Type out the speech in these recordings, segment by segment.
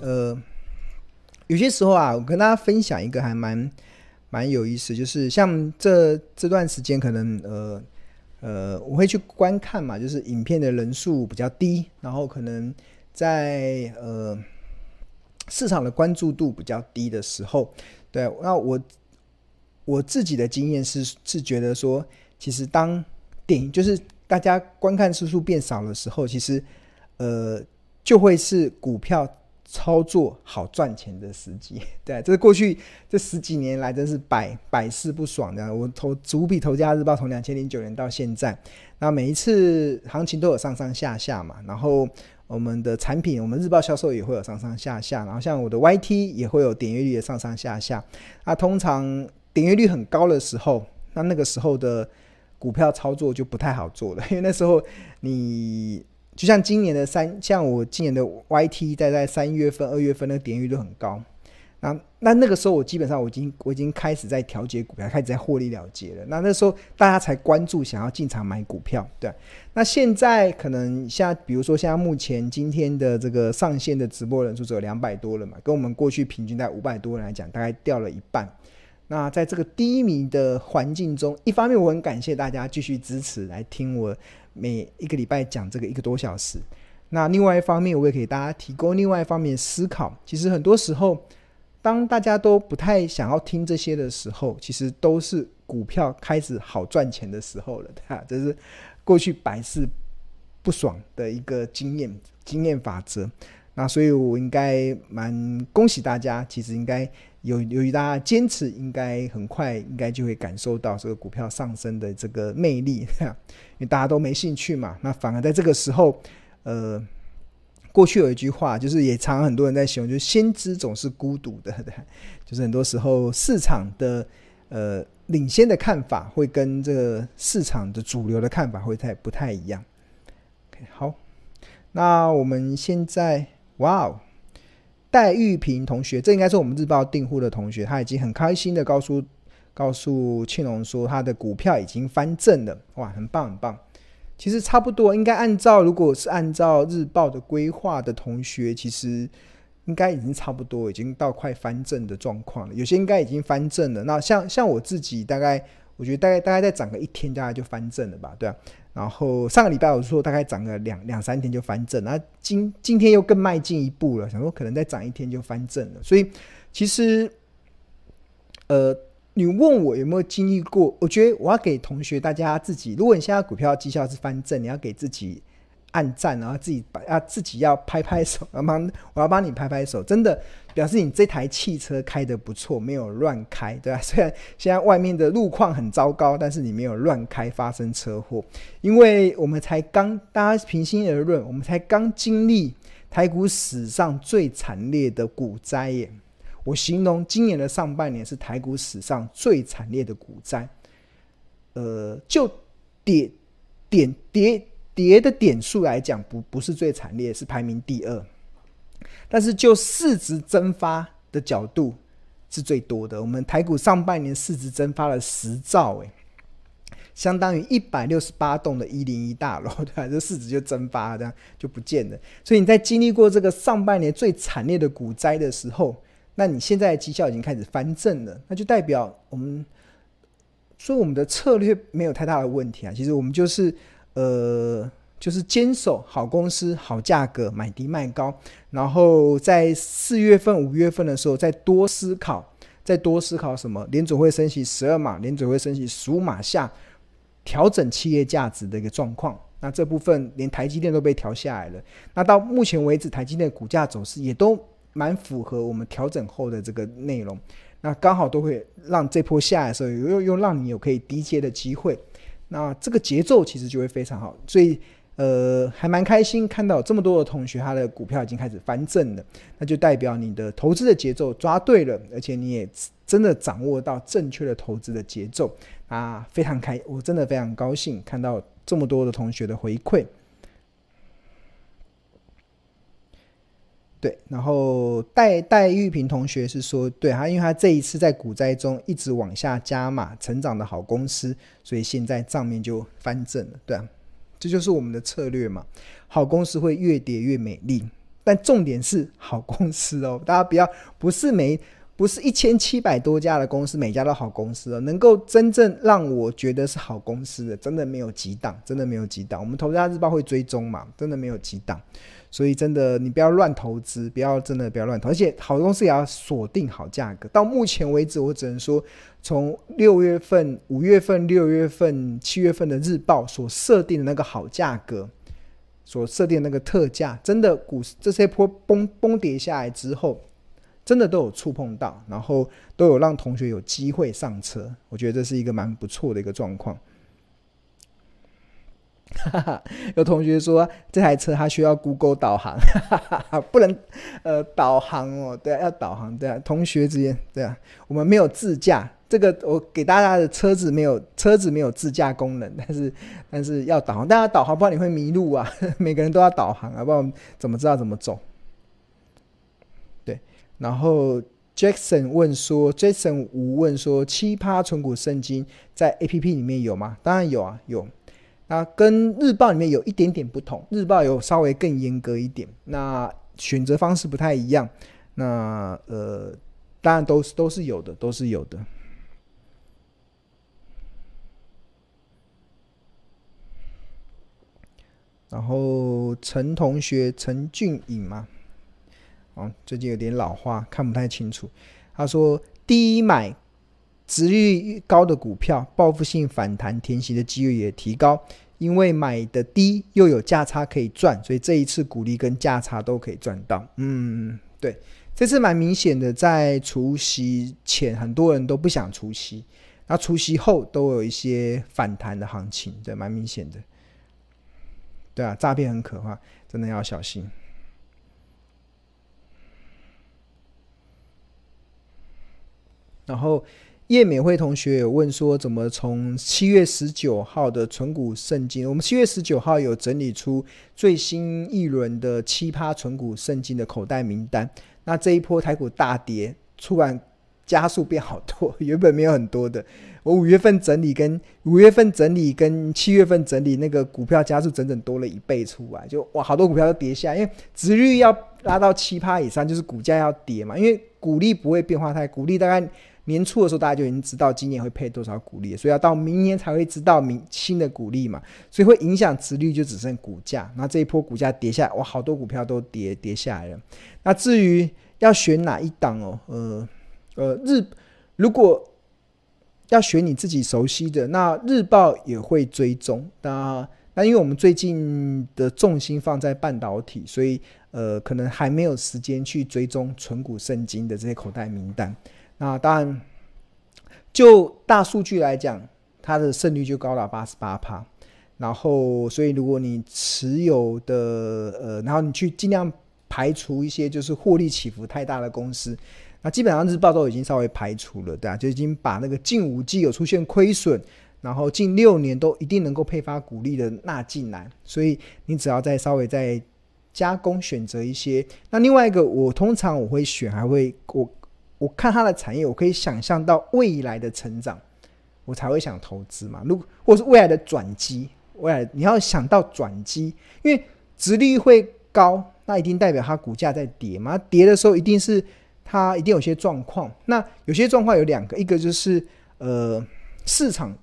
呃，有些时候啊，我跟大家分享一个还蛮蛮有意思，就是像这这段时间，可能呃呃，我会去观看嘛，就是影片的人数比较低，然后可能在呃市场的关注度比较低的时候，对，那我我自己的经验是是觉得说，其实当电影就是大家观看次数变少的时候，其实呃就会是股票。操作好赚钱的时机，对，这是过去这十几年来真是百百试不爽的。我投主笔投家日报从两千零九年到现在，那每一次行情都有上上下下嘛。然后我们的产品，我们日报销售也会有上上下下。然后像我的 YT 也会有点阅率的上上下下。那通常点阅率很高的时候，那那个时候的股票操作就不太好做了，因为那时候你。就像今年的三，像我今年的 YT 在在三月份、二月份那个点阅率很高，那那那个时候我基本上我已经我已经开始在调节股票，开始在获利了结了。那那时候大家才关注想要进场买股票，对。那现在可能像比如说现在目前今天的这个上线的直播人数只有两百多了嘛，跟我们过去平均在五百多人来讲，大概掉了一半。那在这个低迷的环境中，一方面我很感谢大家继续支持来听我。每一个礼拜讲这个一个多小时，那另外一方面，我也给大家提供另外一方面思考。其实很多时候，当大家都不太想要听这些的时候，其实都是股票开始好赚钱的时候了，对吧？这是过去百试不爽的一个经验经验法则。那所以我应该蛮恭喜大家，其实应该。由由于大家坚持，应该很快应该就会感受到这个股票上升的这个魅力，因为大家都没兴趣嘛。那反而在这个时候，呃，过去有一句话，就是也常常很多人在形容，就是先知总是孤独的，对，就是很多时候市场的呃领先的看法会跟这个市场的主流的看法会太不太一样。OK，好，那我们现在，哇哦。戴玉平同学，这应该是我们日报订户的同学，他已经很开心的告诉告诉庆龙说，他的股票已经翻正了，哇，很棒很棒。其实差不多应该按照，如果是按照日报的规划的同学，其实应该已经差不多，已经到快翻正的状况了。有些应该已经翻正了。那像像我自己，大概我觉得大概大概再涨个一天，大概就翻正了吧，对啊。然后上个礼拜我说大概涨个两两三天就翻正，那今今天又更迈进一步了，想说可能再涨一天就翻正了。所以其实，呃，你问我有没有经历过？我觉得我要给同学大家自己，如果你现在股票绩效是翻正，你要给自己。按赞，然后自己把啊自己要拍拍手，我帮我要帮你拍拍手，真的表示你这台汽车开得不错，没有乱开，对吧？虽然现在外面的路况很糟糕，但是你没有乱开发生车祸，因为我们才刚，大家平心而论，我们才刚经历台股史上最惨烈的股灾耶。我形容今年的上半年是台股史上最惨烈的股灾，呃，就跌点跌。跌的点数来讲，不不是最惨烈，是排名第二。但是就市值蒸发的角度是最多的。我们台股上半年市值蒸发了十兆，诶，相当于一百六十八栋的一零一大楼，对吧？这市值就蒸发了，这样就不见了。所以你在经历过这个上半年最惨烈的股灾的时候，那你现在的绩效已经开始翻正了，那就代表我们说我们的策略没有太大的问题啊。其实我们就是。呃，就是坚守好公司、好价格，买低卖高，然后在四月份、五月份的时候再多思考，再多思考什么？联准会升息十二码，联准会升息十五码下调整企业价值的一个状况。那这部分连台积电都被调下来了。那到目前为止，台积电股价走势也都蛮符合我们调整后的这个内容。那刚好都会让这波下来的时候，又又让你有可以低接的机会。那这个节奏其实就会非常好，所以呃还蛮开心看到这么多的同学他的股票已经开始翻正了，那就代表你的投资的节奏抓对了，而且你也真的掌握到正确的投资的节奏啊，非常开，我真的非常高兴看到这么多的同学的回馈。对，然后戴戴玉平同学是说，对，他因为他这一次在股灾中一直往下加码，成长的好公司，所以现在账面就翻正了，对啊，这就是我们的策略嘛，好公司会越跌越美丽，但重点是好公司哦，大家不要不是每。不是一千七百多家的公司，每家都好公司哦。能够真正让我觉得是好公司的，真的没有几档，真的没有几档。我们投资家日报会追踪嘛，真的没有几档。所以真的，你不要乱投资，不要真的不要乱投。而且好公司也要锁定好价格。到目前为止，我只能说，从六月份、五月份、六月份、七月份的日报所设定的那个好价格，所设定的那个特价，真的股市这些波崩崩跌下来之后。真的都有触碰到，然后都有让同学有机会上车，我觉得这是一个蛮不错的一个状况。有同学说这台车它需要 Google 导航，不能呃导航哦，对啊，要导航，对啊，同学之间对啊，我们没有自驾，这个我给大家的车子没有车子没有自驾功能，但是但是要导航，大家导航不然你会迷路啊，每个人都要导航啊，不然怎么知道怎么走？然后 Jackson 问说，Jackson 吴问说，七趴存股圣经在 APP 里面有吗？当然有啊，有。那跟日报里面有一点点不同，日报有稍微更严格一点，那选择方式不太一样。那呃，当然都是都是有的，都是有的。然后陈同学陈俊颖嘛。哦，最近有点老花，看不太清楚。他说：“低买值率高的股票，报复性反弹填息的机率也提高，因为买的低又有价差可以赚，所以这一次股利跟价差都可以赚到。”嗯，对，这次蛮明显的，在除夕前很多人都不想除夕，那除夕后都有一些反弹的行情，对，蛮明显的。对啊，诈骗很可怕，真的要小心。然后叶美惠同学有问说，怎么从七月十九号的存股圣经？我们七月十九号有整理出最新一轮的奇葩存股圣经的口袋名单。那这一波台股大跌，突然加速变好多，原本没有很多的。我五月份整理跟五月份整理跟七月份整理那个股票加速整整多了一倍出来，就哇，好多股票都跌下，因为值率要拉到七趴以上，就是股价要跌嘛。因为股利不会变化太，股利大概。年初的时候，大家就已经知道今年会配多少股利，所以要到明年才会知道明新的股利嘛，所以会影响值率，就只剩股价。那这一波股价跌下，哇，好多股票都跌跌下来了。那至于要选哪一档哦，呃呃，日如果要选你自己熟悉的，那日报也会追踪。那那因为我们最近的重心放在半导体，所以呃，可能还没有时间去追踪存股圣经的这些口袋名单。那当然，就大数据来讲，它的胜率就高达八十八趴。然后，所以如果你持有的呃，然后你去尽量排除一些就是获利起伏太大的公司，那基本上日报都已经稍微排除了，对啊，就已经把那个近五季有出现亏损，然后近六年都一定能够配发股利的纳进来。所以你只要再稍微再加工选择一些。那另外一个，我通常我会选，还会我。我看它的产业，我可以想象到未来的成长，我才会想投资嘛。如果或是未来的转机，未来你要想到转机，因为殖利率会高，那一定代表它股价在跌嘛。跌的时候一定是它一定有些状况。那有些状况有两个，一个就是呃市场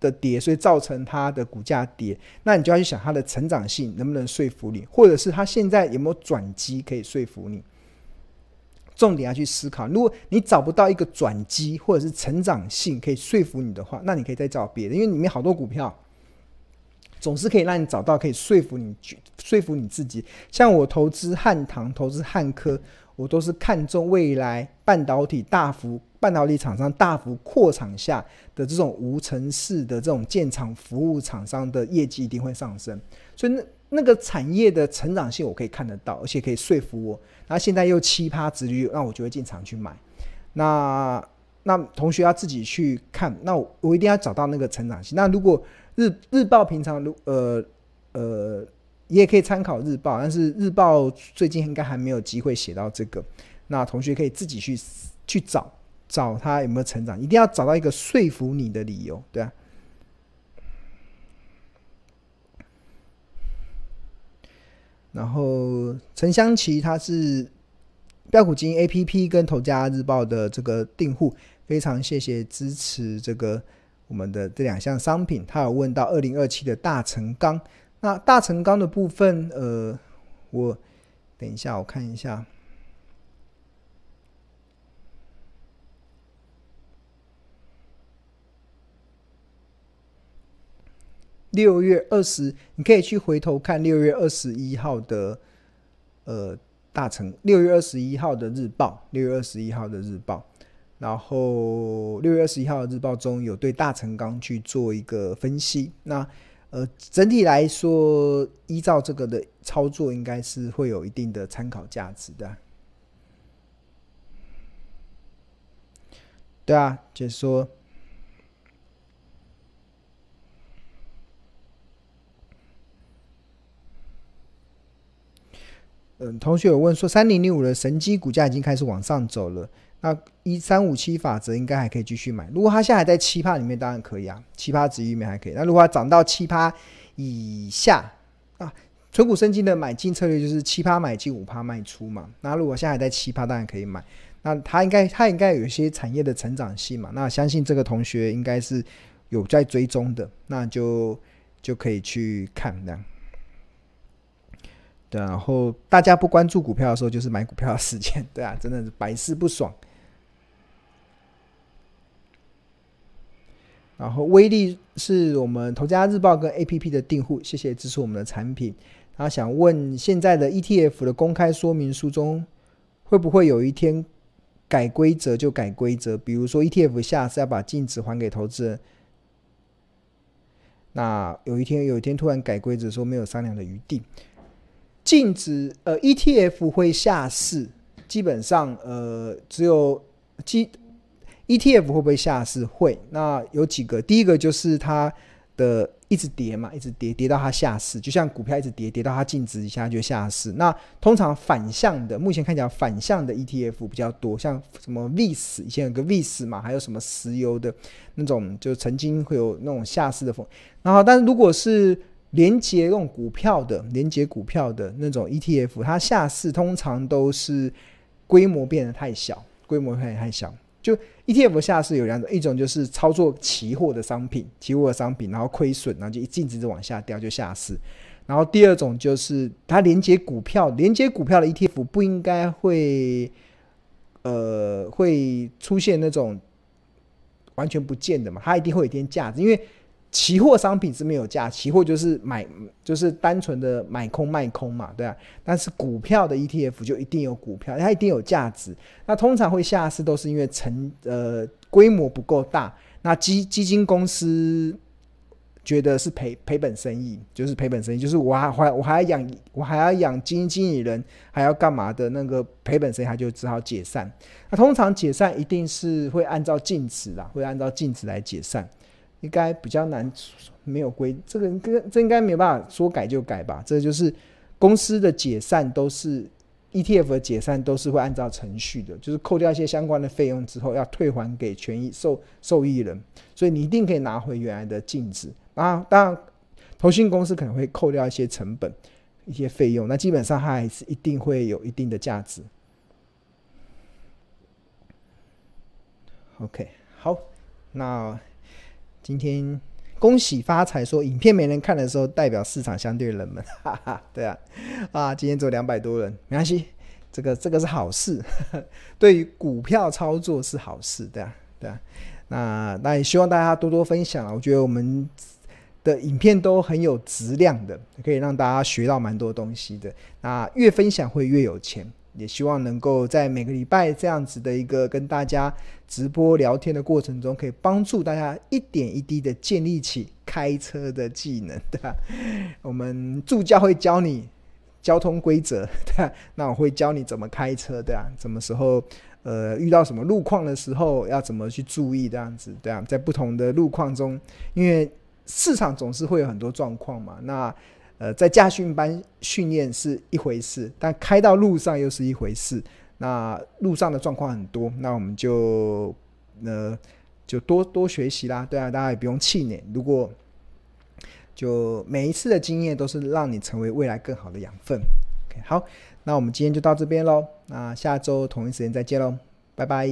的跌，所以造成它的股价跌。那你就要去想它的成长性能不能说服你，或者是它现在有没有转机可以说服你。重点要去思考，如果你找不到一个转机或者是成长性可以说服你的话，那你可以再找别的，因为里面好多股票，总是可以让你找到可以说服你、说服你自己。像我投资汉唐、投资汉科，我都是看中未来半导体大幅、半导体厂商大幅扩厂下的这种无尘室的这种建厂服务厂商的业绩一定会上升，所以那那个产业的成长性我可以看得到，而且可以说服我。那现在又七趴殖利率，那我就会进场去买。那那同学要自己去看，那我我一定要找到那个成长性。那如果日日报平常如呃呃你也可以参考日报，但是日报最近应该还没有机会写到这个。那同学可以自己去去找找他有没有成长，一定要找到一个说服你的理由，对啊。然后陈香琪他是标股金 A P P 跟头家日报的这个订户，非常谢谢支持这个我们的这两项商品。他有问到二零二七的大成钢，那大成钢的部分，呃，我等一下我看一下。六月二十，你可以去回头看六月二十一号的，呃，大成六月二十一号的日报，六月二十一号的日报，然后六月二十一号的日报中有对大成钢去做一个分析。那呃，整体来说，依照这个的操作，应该是会有一定的参考价值的。对啊，就是说。嗯，同学有问说，三零零五的神机股价已经开始往上走了，那一三五七法则应该还可以继续买。如果它现在还在七趴里面，当然可以啊，七趴值域里面还可以。那如果它涨到七趴以下啊，存股生金的买进策略就是七趴买进，五趴卖出嘛。那如果现在还在七趴，当然可以买。那它应该它应该有一些产业的成长性嘛。那相信这个同学应该是有在追踪的，那就就可以去看这样。对，然后大家不关注股票的时候，就是买股票的时间，对啊，真的是百思不爽。然后威力是我们投家日报跟 APP 的订户，谢谢支持我们的产品。他想问，现在的 ETF 的公开说明书中，会不会有一天改规则就改规则？比如说 ETF 下次要把净值还给投资人，那有一天有一天突然改规则说没有商量的余地。净值呃，ETF 会下市，基本上呃，只有基 ETF 会不会下市？会。那有几个，第一个就是它的一直跌嘛，一直跌，跌到它下市，就像股票一直跌，跌到它净值一下就下市。那通常反向的，目前看起来反向的 ETF 比较多，像什么 VIX，以前有个 VIX 嘛，还有什么石油的那种，就曾经会有那种下市的风。然后，但是如果是连接用股票的，连接股票的那种 ETF，它下市通常都是规模变得太小，规模变得太小。就 ETF 下市有两种，一种就是操作期货的商品，期货的商品，然后亏损，然后就一净值就往下掉就下市。然后第二种就是它连接股票，连接股票的 ETF 不应该会，呃，会出现那种完全不见的嘛，它一定会有一点价值，因为。期货商品是没有价，期货就是买，就是单纯的买空卖空嘛，对啊。但是股票的 ETF 就一定有股票，它一定有价值。那通常会下市都是因为成呃规模不够大，那基基金公司觉得是赔赔本生意，就是赔本生意，就是我还还我还要养我还要养基金经理人，还要干嘛的那个赔本生意，他就只好解散。那通常解散一定是会按照净值啦，会按照净值来解散。应该比较难，没有规这个，跟这应该没有办法说改就改吧。这就是公司的解散都是 ETF 的解散都是会按照程序的，就是扣掉一些相关的费用之后，要退还给权益受受益人，所以你一定可以拿回原来的净值啊。当然，投信公司可能会扣掉一些成本、一些费用，那基本上它还是一定会有一定的价值。OK，好，那。今天恭喜发财，说影片没人看的时候，代表市场相对冷门，哈哈，对啊，啊，今天只有两百多人，没关系，这个这个是好事，对于股票操作是好事，对啊，对啊，那那也希望大家多多分享啊，我觉得我们的影片都很有质量的，可以让大家学到蛮多东西的，那越分享会越有钱。也希望能够在每个礼拜这样子的一个跟大家直播聊天的过程中，可以帮助大家一点一滴的建立起开车的技能，对吧？我们助教会教你交通规则，对吧？那我会教你怎么开车，对啊，什么时候呃遇到什么路况的时候要怎么去注意，这样子，对啊，在不同的路况中，因为市场总是会有很多状况嘛，那。呃，在驾训班训练是一回事，但开到路上又是一回事。那路上的状况很多，那我们就呃就多多学习啦。对啊，大家也不用气馁。如果就每一次的经验都是让你成为未来更好的养分。OK，好，那我们今天就到这边喽。那下周同一时间再见喽，拜拜。